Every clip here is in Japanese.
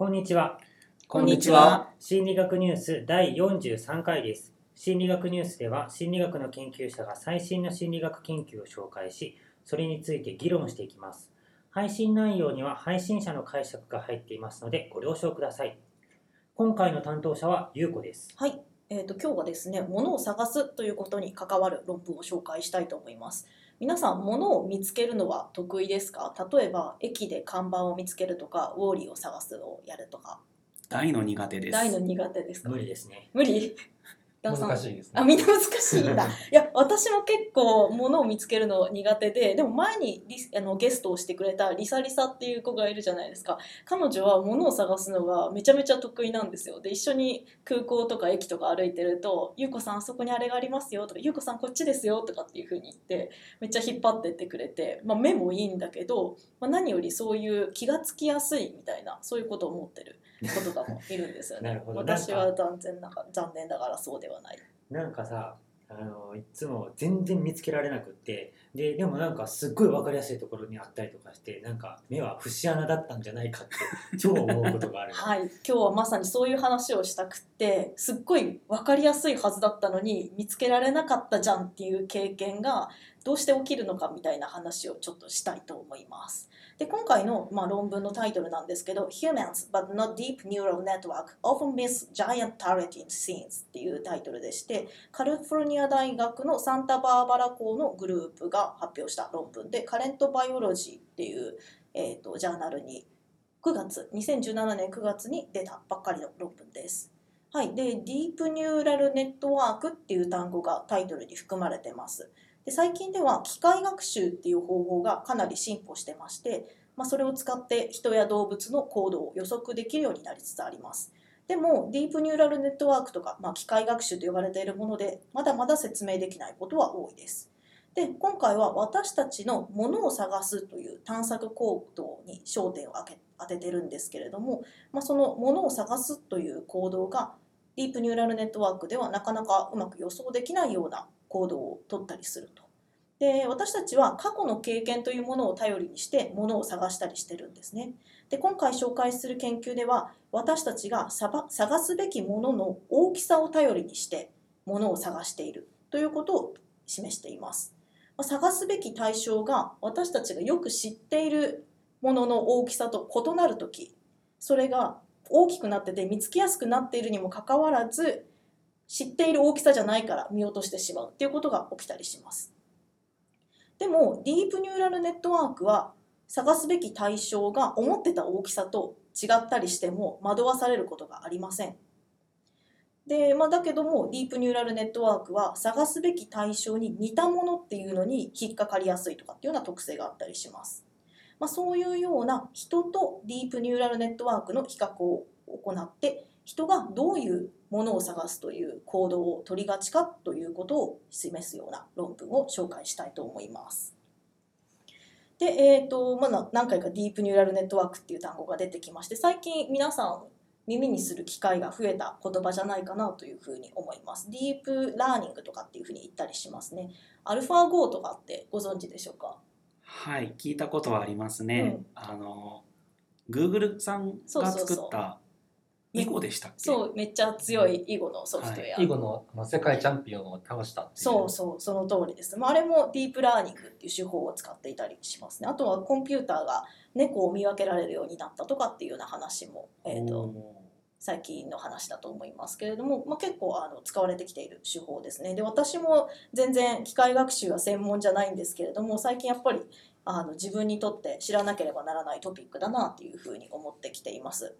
こんにちは。こんにちは。心理学ニュース第43回です。心理学ニュースでは心理学の研究者が最新の心理学研究を紹介し、それについて議論していきます。配信内容には配信者の解釈が入っていますのでご了承ください。今回の担当者はゆうこです。はい、えー、と今日はですね物を探すということに関わる論文を紹介したいと思います皆さん物を見つけるのは得意ですか？例えば駅で看板を見つけるとかウォーリーを探すのをやるとか大の苦手です。大の苦手ですか？無理ですね。無理？難しいですあね。みんな難しいんだ。いや私も結構物を見つけるの苦手ででも前にリスあのゲストをしてくれたリサリサっていう子がいるじゃないですか。彼女は物を探すのがめちゃめちゃ得意なんですよ。で一緒に空港とか駅とか歩いてると「ゆうこさんあそこにあれがありますよ」とか「ゆうこさんこっちですよ」とかっていう風に言ってめっちゃ引っ張ってってくれて、まあ、目もいいんだけど、まあ、何よりそういう気がつきやすいみたいなそういうことを思ってる子とかもいるんですよね。私は断然なか残念ながらそうではない。なんかさ、あのいつも全然見つけられなくって。ででもなんかすっごい分かりやすいところにあったりとかしてなんか目は節穴だったんじゃないかって超思うことがある。はい、今日はまさにそういう話をしたくってすっごい分かりやすいはずだったのに見つけられなかったじゃんっていう経験がどうして起きるのかみたいな話をちょっとしたいと思います。で今回の、まあ、論文のタイトルなんですけど「Humans but not deep neural network often miss giant targeting scenes」っていうタイトルでしてカリフォルニア大学のサンタバーバラ校のグループが発表した論文で「カレントバイオロジー」っていう、えー、とジャーナルに9月2017年9月に出たばっかりの論文です。はい、でディープニューラルネットワークっていう単語がタイトルに含まれてます。で最近では機械学習っていう方法がかなり進歩してまして、まあ、それを使って人や動物の行動を予測できるようになりつつあります。でもディープニューラルネットワークとか、まあ、機械学習と呼ばれているものでまだまだ説明できないことは多いです。で今回は私たちのものを探すという探索行動に焦点を当てててるんですけれども、まあ、そのものを探すという行動がディープニューラルネットワークではなかなかうまく予想できないような行動を取ったりすると。で私たちは過去の経験というものを頼りにしてものを探したりしてるんですね。で今回紹介する研究では私たちが探すべきものの大きさを頼りにしてものを探しているということを示しています。探すべき対象が私たちがよく知っているものの大きさと異なる時それが大きくなってて見つけやすくなっているにもかかわらず知っている大きさじゃないから見落としてしまうっていうことが起きたりします。でもディープニューラルネットワークは探すべき対象が思ってた大きさと違ったりしても惑わされることがありません。で、まあ、だけどもディープニューラルネットワークは探すべき対象に似たものっていうのに引っかかりやすいとかっていうような特性があったりします。まあ、そういうような人とディープニューラルネットワークの比較を行って人がどういうものを探すという行動を取りがちかということを示すような論文を紹介したいと思います。で、えーとまだ何回かディープニューラルネットワークっていう単語が出てきまして最近皆さん耳にする機会が増えた言葉じゃないかなというふうに思います。ディープラーニングとかっていうふうに言ったりしますね。アルファ5とかってご存知でしょうか？はい、聞いたことはありますね。うんあの、Google さんが作った囲碁でしたっけ？そうめっちゃ強い囲碁のソフトウェア、囲碁のあの世界チャンピオンを倒したっていう。そうそうその通りです、まあ、あれもディープラーニングっていう手法を使っていたりしますね。あとはコンピューターが猫を見分けられるようになったとかっていうような話も、えー、とお最近の話だと思いますけれども、まあ、結構あの使われてきている手法ですね。で私も全然機械学習は専門じゃないんですけれども最近やっぱりあの自分にとって知らなければならないトピックだなっていうふうに思ってきています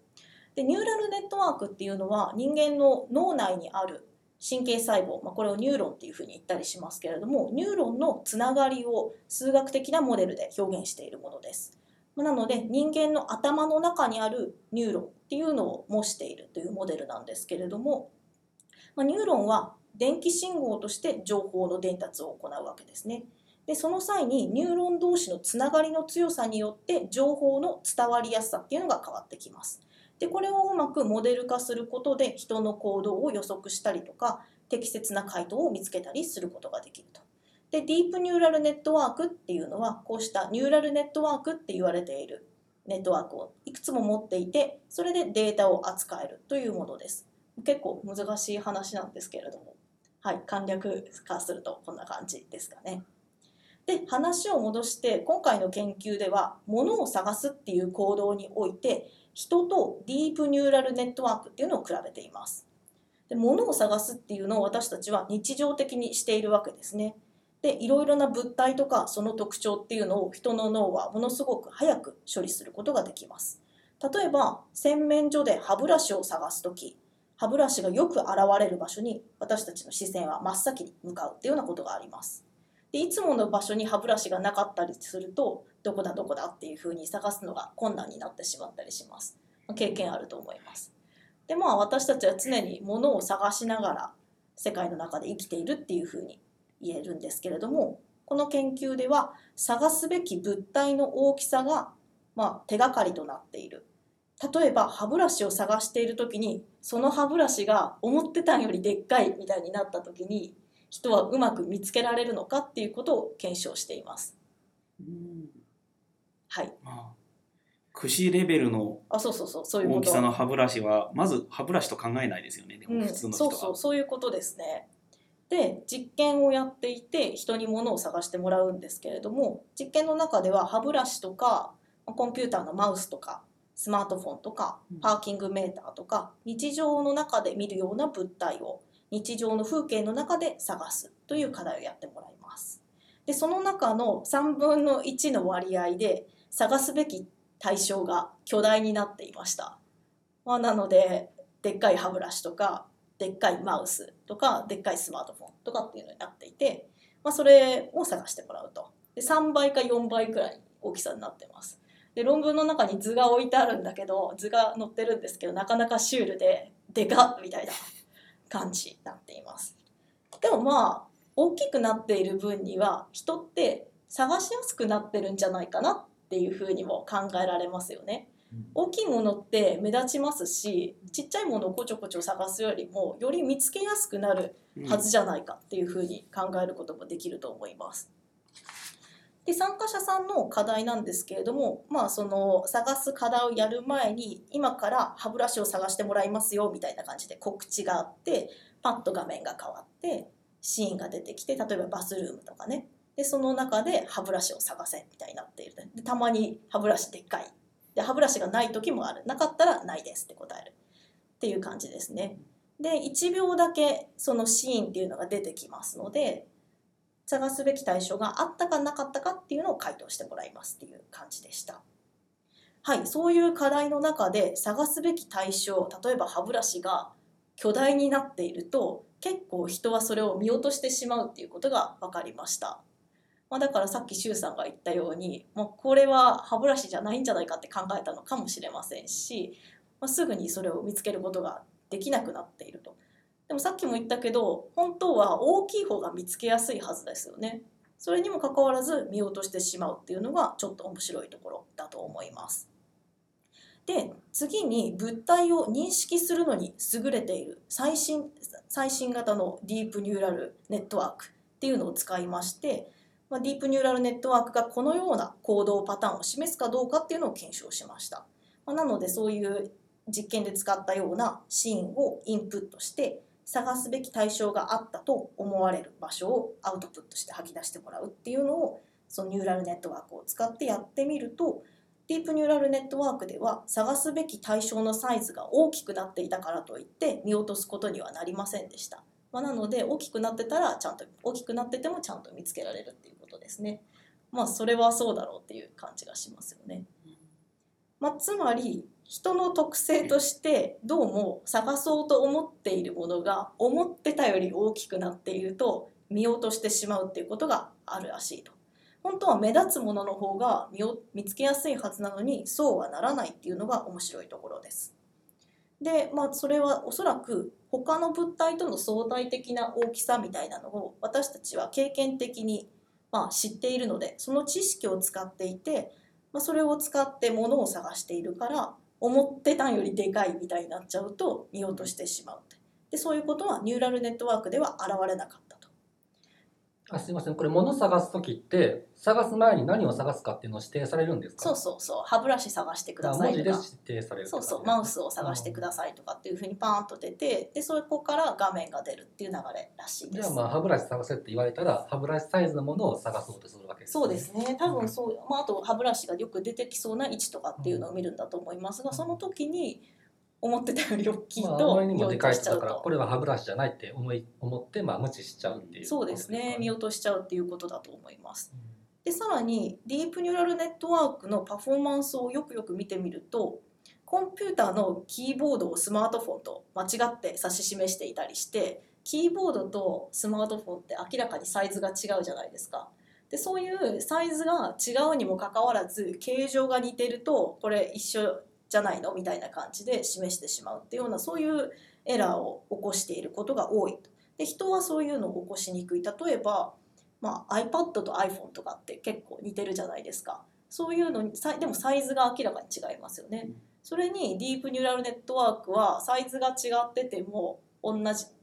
でニューラルネットワークっていうのは人間の脳内にある神経細胞、まあ、これをニューロンっていうふうに言ったりしますけれどもニューロンのつながりを数学的なモデルで表現しているものですなので人間の頭の中にあるニューロンっていうのを模しているというモデルなんですけれども、まあ、ニューロンは電気信号として情報の伝達を行うわけですね。でその際にニューロン同士のつながりの強さによって情報の伝わりやすさっていうのが変わってきます。でこれをうまくモデル化することで人の行動を予測したりとか適切な回答を見つけたりすることができると。でディープニューラルネットワークっていうのはこうしたニューラルネットワークって言われているネットワークをいくつも持っていてそれでデータを扱えるというものです。結構難しい話なんですけれども。はい簡略化するとこんな感じですかね。で話を戻して今回の研究では物を探すっていう行動において人とディープニューラルネットワークっていうのを比べています。で物を探すっていうのを私たちは日常的にしているわけですね。でいろいろな物体とかその特徴っていうのを人の脳はものすごく早く処理することができます。例えば洗面所で歯ブラシを探す時歯ブラシがよく現れる場所に私たちの視線は真っ先に向かうっていうようなことがあります。でいつもの場所に歯ブラシがなかったりするとどこだどこだっていうふうに探すのが困難になってしまったりします。経験あると思います。でまあ私たちは常に物を探しながら世界の中で生きているっていうふうに言えるんですけれどもこの研究では探すべき物体の大きさが、まあ、手がかりとなっている。例えば歯ブラシを探している時にその歯ブラシが思ってたんよりでっかいみたいになった時に人はうまく見つけられるのかっていうことを検証しています。うんはい。まあ、串レベルの。大きさの歯ブラシはまず歯ブラシと考えないですよねでうん、も普通の人は、そうそう、そういうことですね。で、実験をやっていて人に物を探してもらうんですけれども、実験の中では歯ブラシとかコンピューターのマウスとかスマートフォンとかうんパーキングメーターとか日常の中で見るような物体を日常の風景の中で探すという課題をやってもらいます。でその中の3分の1の割合で探すべき対象が巨大になっていました。まあ、なのででっかい歯ブラシとかでっかいマウスとかでっかいスマートフォンとかっていうのになっていて、まあ、それを探してもらうとで3倍か4倍くらい大きさになってますで論文の中に図が置いてあるんだけど図が載ってるんですけどなかなかシュールででかっみたいな感じになっています。でもまあ大きくなっている分には人って探しやすくなってるんじゃないかなっていうふうにも考えられますよね。大きいものって目立ちますしちっちゃいものをこちょこちょ探すよりもより見つけやすくなるうんはずじゃないかっていうふうに考えることもできると思います。で参加者さんの課題なんですけれども、まあ、その探す課題をやる前に今から歯ブラシを探してもらいますよみたいな感じで告知があってパッと画面が変わってシーンが出てきて例えばバスルームとかね。でその中で歯ブラシを探せみたいになっているでたまに歯ブラシでっかい。で歯ブラシがない時もある。なかったらないですって答える。っていう感じですね。で1秒だけそのシーンっていうのが出てきますので探すべき対象があったかなかったかっていうのを回答してもらいますっていう感じでした。はい、そういう課題の中で探すべき対象例えば歯ブラシが巨大になっていると結構人はそれを見落としてしまうっていうことが分かりました。まあ、だからさっき周さんが言ったように、まあ、これは歯ブラシじゃないんじゃないかって考えたのかもしれませんし、まあ、すぐにそれを見つけることができなくなっていると。でもさっきも言ったけど本当は大きい方が見つけやすいはずですよね。それにもかかわらず見落としてしまうっていうのがちょっと面白いところだと思います。で次に物体を認識するのに優れている最新最新型のディープニューラルネットワークっていうのを使いまして、まあ、ディープニューラルネットワークがこのような行動パターンを示すかどうかっていうのを検証しました。まあ、なのでそういう実験で使ったようなシーンをインプットして探すべき対象があったと思われる場所をアウトプットして吐き出してもらうっていうのをそのニューラルネットワークを使ってやってみるとディープニューラルネットワークでは探すべき対象のサイズが大きくなっていたからといって見落とすことにはなりませんでした。まあ、なので大きくなってたらちゃんと大きくなっててもちゃんと見つけられるっていうことですね。まあそれはそうだろうっていう感じがしますよね。まあ、つまり人の特性としてどうも探そうと思っているものが思ってたより大きくなっていると見落としてしまうっていうことがあるらしいと。本当は目立つものの方が見見つけやすいはずなのにそうはならないっていうのが面白いところです。でまあそれはおそらく他の物体との相対的な大きさみたいなのを私たちは経験的にまあ知っているのでその知識を使っていて、まあ、それを使って物を探しているから思ってたんよりでかいみたいになっちゃうと見落としてしまうでそういうことはニューラルネットワークでは現れなかった。あすいません。これ物探す時って探す前に何を探すかっていうのを指定されるんですか？そうそうそう。歯ブラシ探してくださいとか。あ文字で指定されるそうそう。マウスを探してくださいとかっていうふうにパーンと出てでそこから画面が出るっていう流れらしいです。じゃあまあ歯ブラシ探せって言われたら歯ブラシサイズのものを探そうとするわけです、そうですね。多分そう、まあ、あと歯ブラシがよく出てきそうな位置とかっていうのを見るんだと思いますがその時に思ってたより大きいまあ、あとまりにも見でかいからこれは歯ブラシじゃないって思い思ってまあ無視しちゃうっていうそうですね。見よ落としちゃうっていうことだと思います。でさらにディープニューラルネットワークのパフォーマンスをよくよく見てみるとコンピューターのキーボードをスマートフォンと間違って指し示していたりしてキーボードとスマートフォンって明らかにサイズが違うじゃないですか。でそういうサイズが違うにもかかわらず形状が似てるとこれ一緒じゃないの？みたいな感じで示してしまうっていうようなそういうエラーを起こしていることが多いと。で人はそういうのを起こしにくい。例えばまあ、iPad と iPhone とかって結構似てるじゃないですか。そういうのにさでもサイズが明らかに違いますよね、うん。それにディープニューラルネットワークはサイズが違ってても同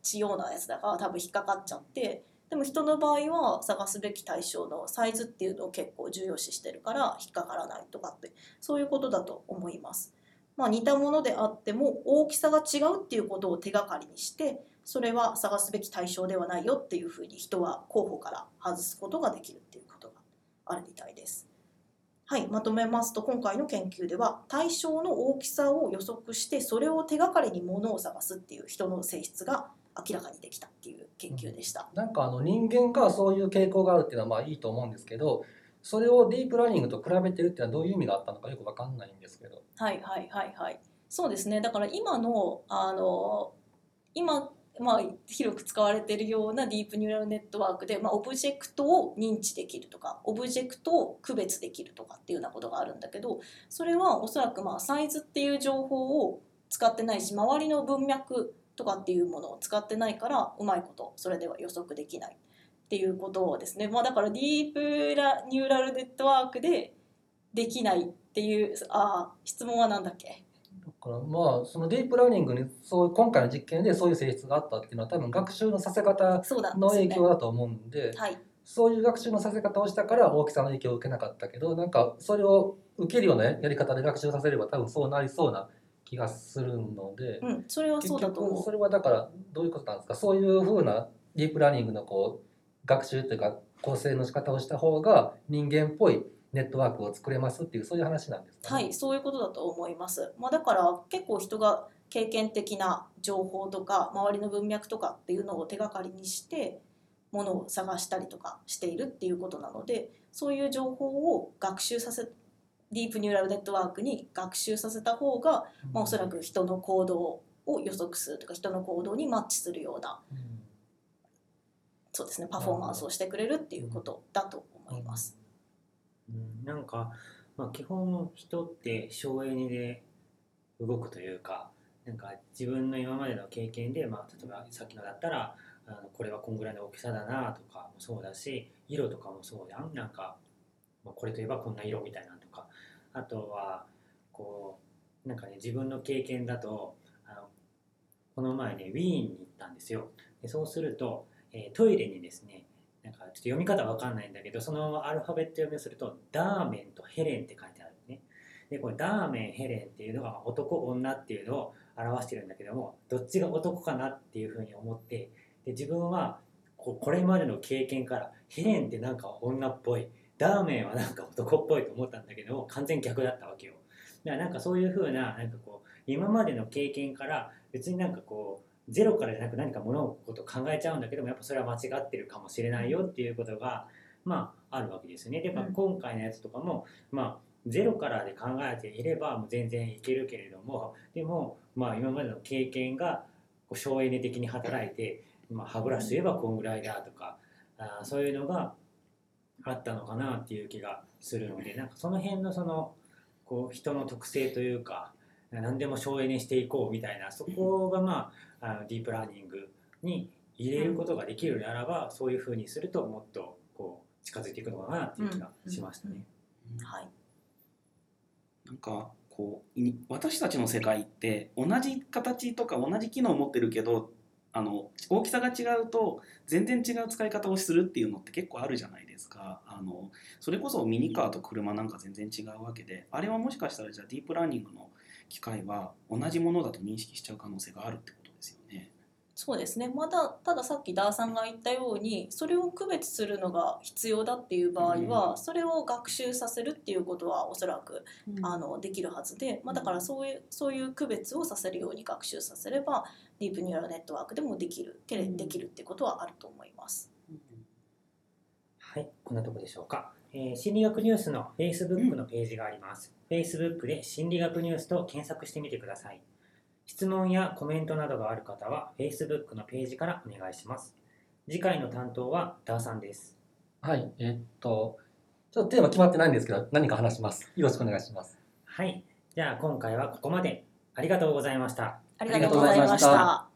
じようなやつだから多分引っかかっちゃってでも人の場合は探すべき対象のサイズっていうのを結構重要視してるから引っかからないとかってそういうことだと思います。まあ、似たものであっても大きさが違うっていうことを手がかりにしてそれは探すべき対象ではないよっていうふうに人は候補から外すことができるっていうことがあるみたいです。はい、まとめますと今回の研究では対象の大きさを予測してそれを手がかりに物を探すっていう人の性質が明らかにできたっていう研究でした。なんかあの人間がそういう傾向があるっていうのはまあいいと思うんですけどそれをディープラーニングと比べてるっていうのはどういう意味があったのかよくわかんないんですけどはいはいはいはい。そうですね。だから今のあの今まあ広く使われているようなディープニューラルネットワークで、まあ、オブジェクトを認知できるとかオブジェクトを区別できるとかっていうようなことがあるんだけどそれはおそらくまあサイズっていう情報を使ってないし周りの文脈とかっていうものを使ってないからうまいことそれでは予測できないっていうことですね。まあ、だからディープラニューラルネットワークでできないっていうあー質問は何だっけ？だからまあそのディープラーニングにそう今回の実験でそういう性質があったっていうのは多分学習のさせ方の影響だと思うんではい、そういう学習のさせ方をしたから大きさの影響を受けなかったけどなんかそれを受けるようなやり方で学習させれば多分そうなりそうな気がするので、うん、それはそうだと思結局そうれはだからどういうことなんですか？そういうふうなディープラーニングのこう学習というか構成の仕方をした方が人間っぽいネットワークを作れますっていうそういう話なんですか、はいそういうことだと思います、まあ、だから結構人が経験的な情報とか周りの文脈とかっていうのを手がかりにしてものを探したりとかしているっていうことなのでそういう情報を学習させディープニューラルネットワークに学習させた方が、まあ、おそらく人の行動を予測するとか人の行動にマッチするようなそうですねパフォーマンスをしてくれるっていうことだと思います。うん、なんか、まあ、基本人って省エネで動くというかなんか自分の今までの経験で、まあ、例えばさっきのだったらあのこれはこんぐらいの大きさだなとかもそうだし色とかもそうやん。なんか、まあ、これといえばこんな色みたいなとか。あとはこうなんかね自分の経験だとあのこの前ねウィーンに行ったんですよ。でそうすると、えートイレにですねなんかちょっと読み方わかんないんだけどそのままアルファベット読みをするとダーメンとヘレンって書いてあるね。でこれダーメンヘレンっていうのが男女っていうのを表してるんだけどもどっちが男かなっていうふうに思ってで自分はここれまでの経験からヘレンってなんか女っぽいダーメンはなんか男っぽいと思ったんだけども完全逆だったわけよ。だからなんかそういうふうななんかこう今までの経験から別になんかこうゼロからじゃなく何か物事を考えちゃうんだけどもやっぱそれは間違ってるかもしれないよっていうことがまああるわけですよね。で、まあうん今回のやつとかもまあゼロからで考えていればもう全然いけるけれどもでもまあ今までの経験がこう省エネ的に働いて、まあ、歯ブラシといえばこんぐらいだとかあーそういうのがあったのかなっていう気がするのでなんかその辺のそのこう人の特性というか何でも省エネしていこうみたいなそこがまああのディープラーニングに入れることができるならば、そういうふうにするともっとこう近づいていくのかなっていう気がしましたね。はい、なんかこうい私たちの世界って同じ形とか同じ機能を持ってるけどあの大きさが違うと全然違う使い方をするっていうのって結構あるじゃないですか。あのそれこそミニカーと車なんか全然違うわけであれはもしかしたらじゃあディープラーニングの機械は同じものだと認識しちゃう可能性があるってことですよね。そうですねまだたださっきダーさんが言ったようにそれを区別するのが必要だっていう場合は、それを学習させるっていうことはおそらくあのできるはずで、まあ、だからそういうそういう区別をさせるように学習させればディープニューラルネットワークでもできるテレできるってことはあると思います。はい、こんなとこでしょうか。えー心理学ニュースの Facebook のページがあります。Facebook で心理学ニュースと検索してみてください。質問やコメントなどがある方は Facebook のページからお願いします。次回の担当はダーさんです。はい、えっと、ちょっとテーマ決まってないんですけど、何か話します。よろしくお願いします。はい、じゃあ今回はここまで。ありがとうございました。ありがとうございました。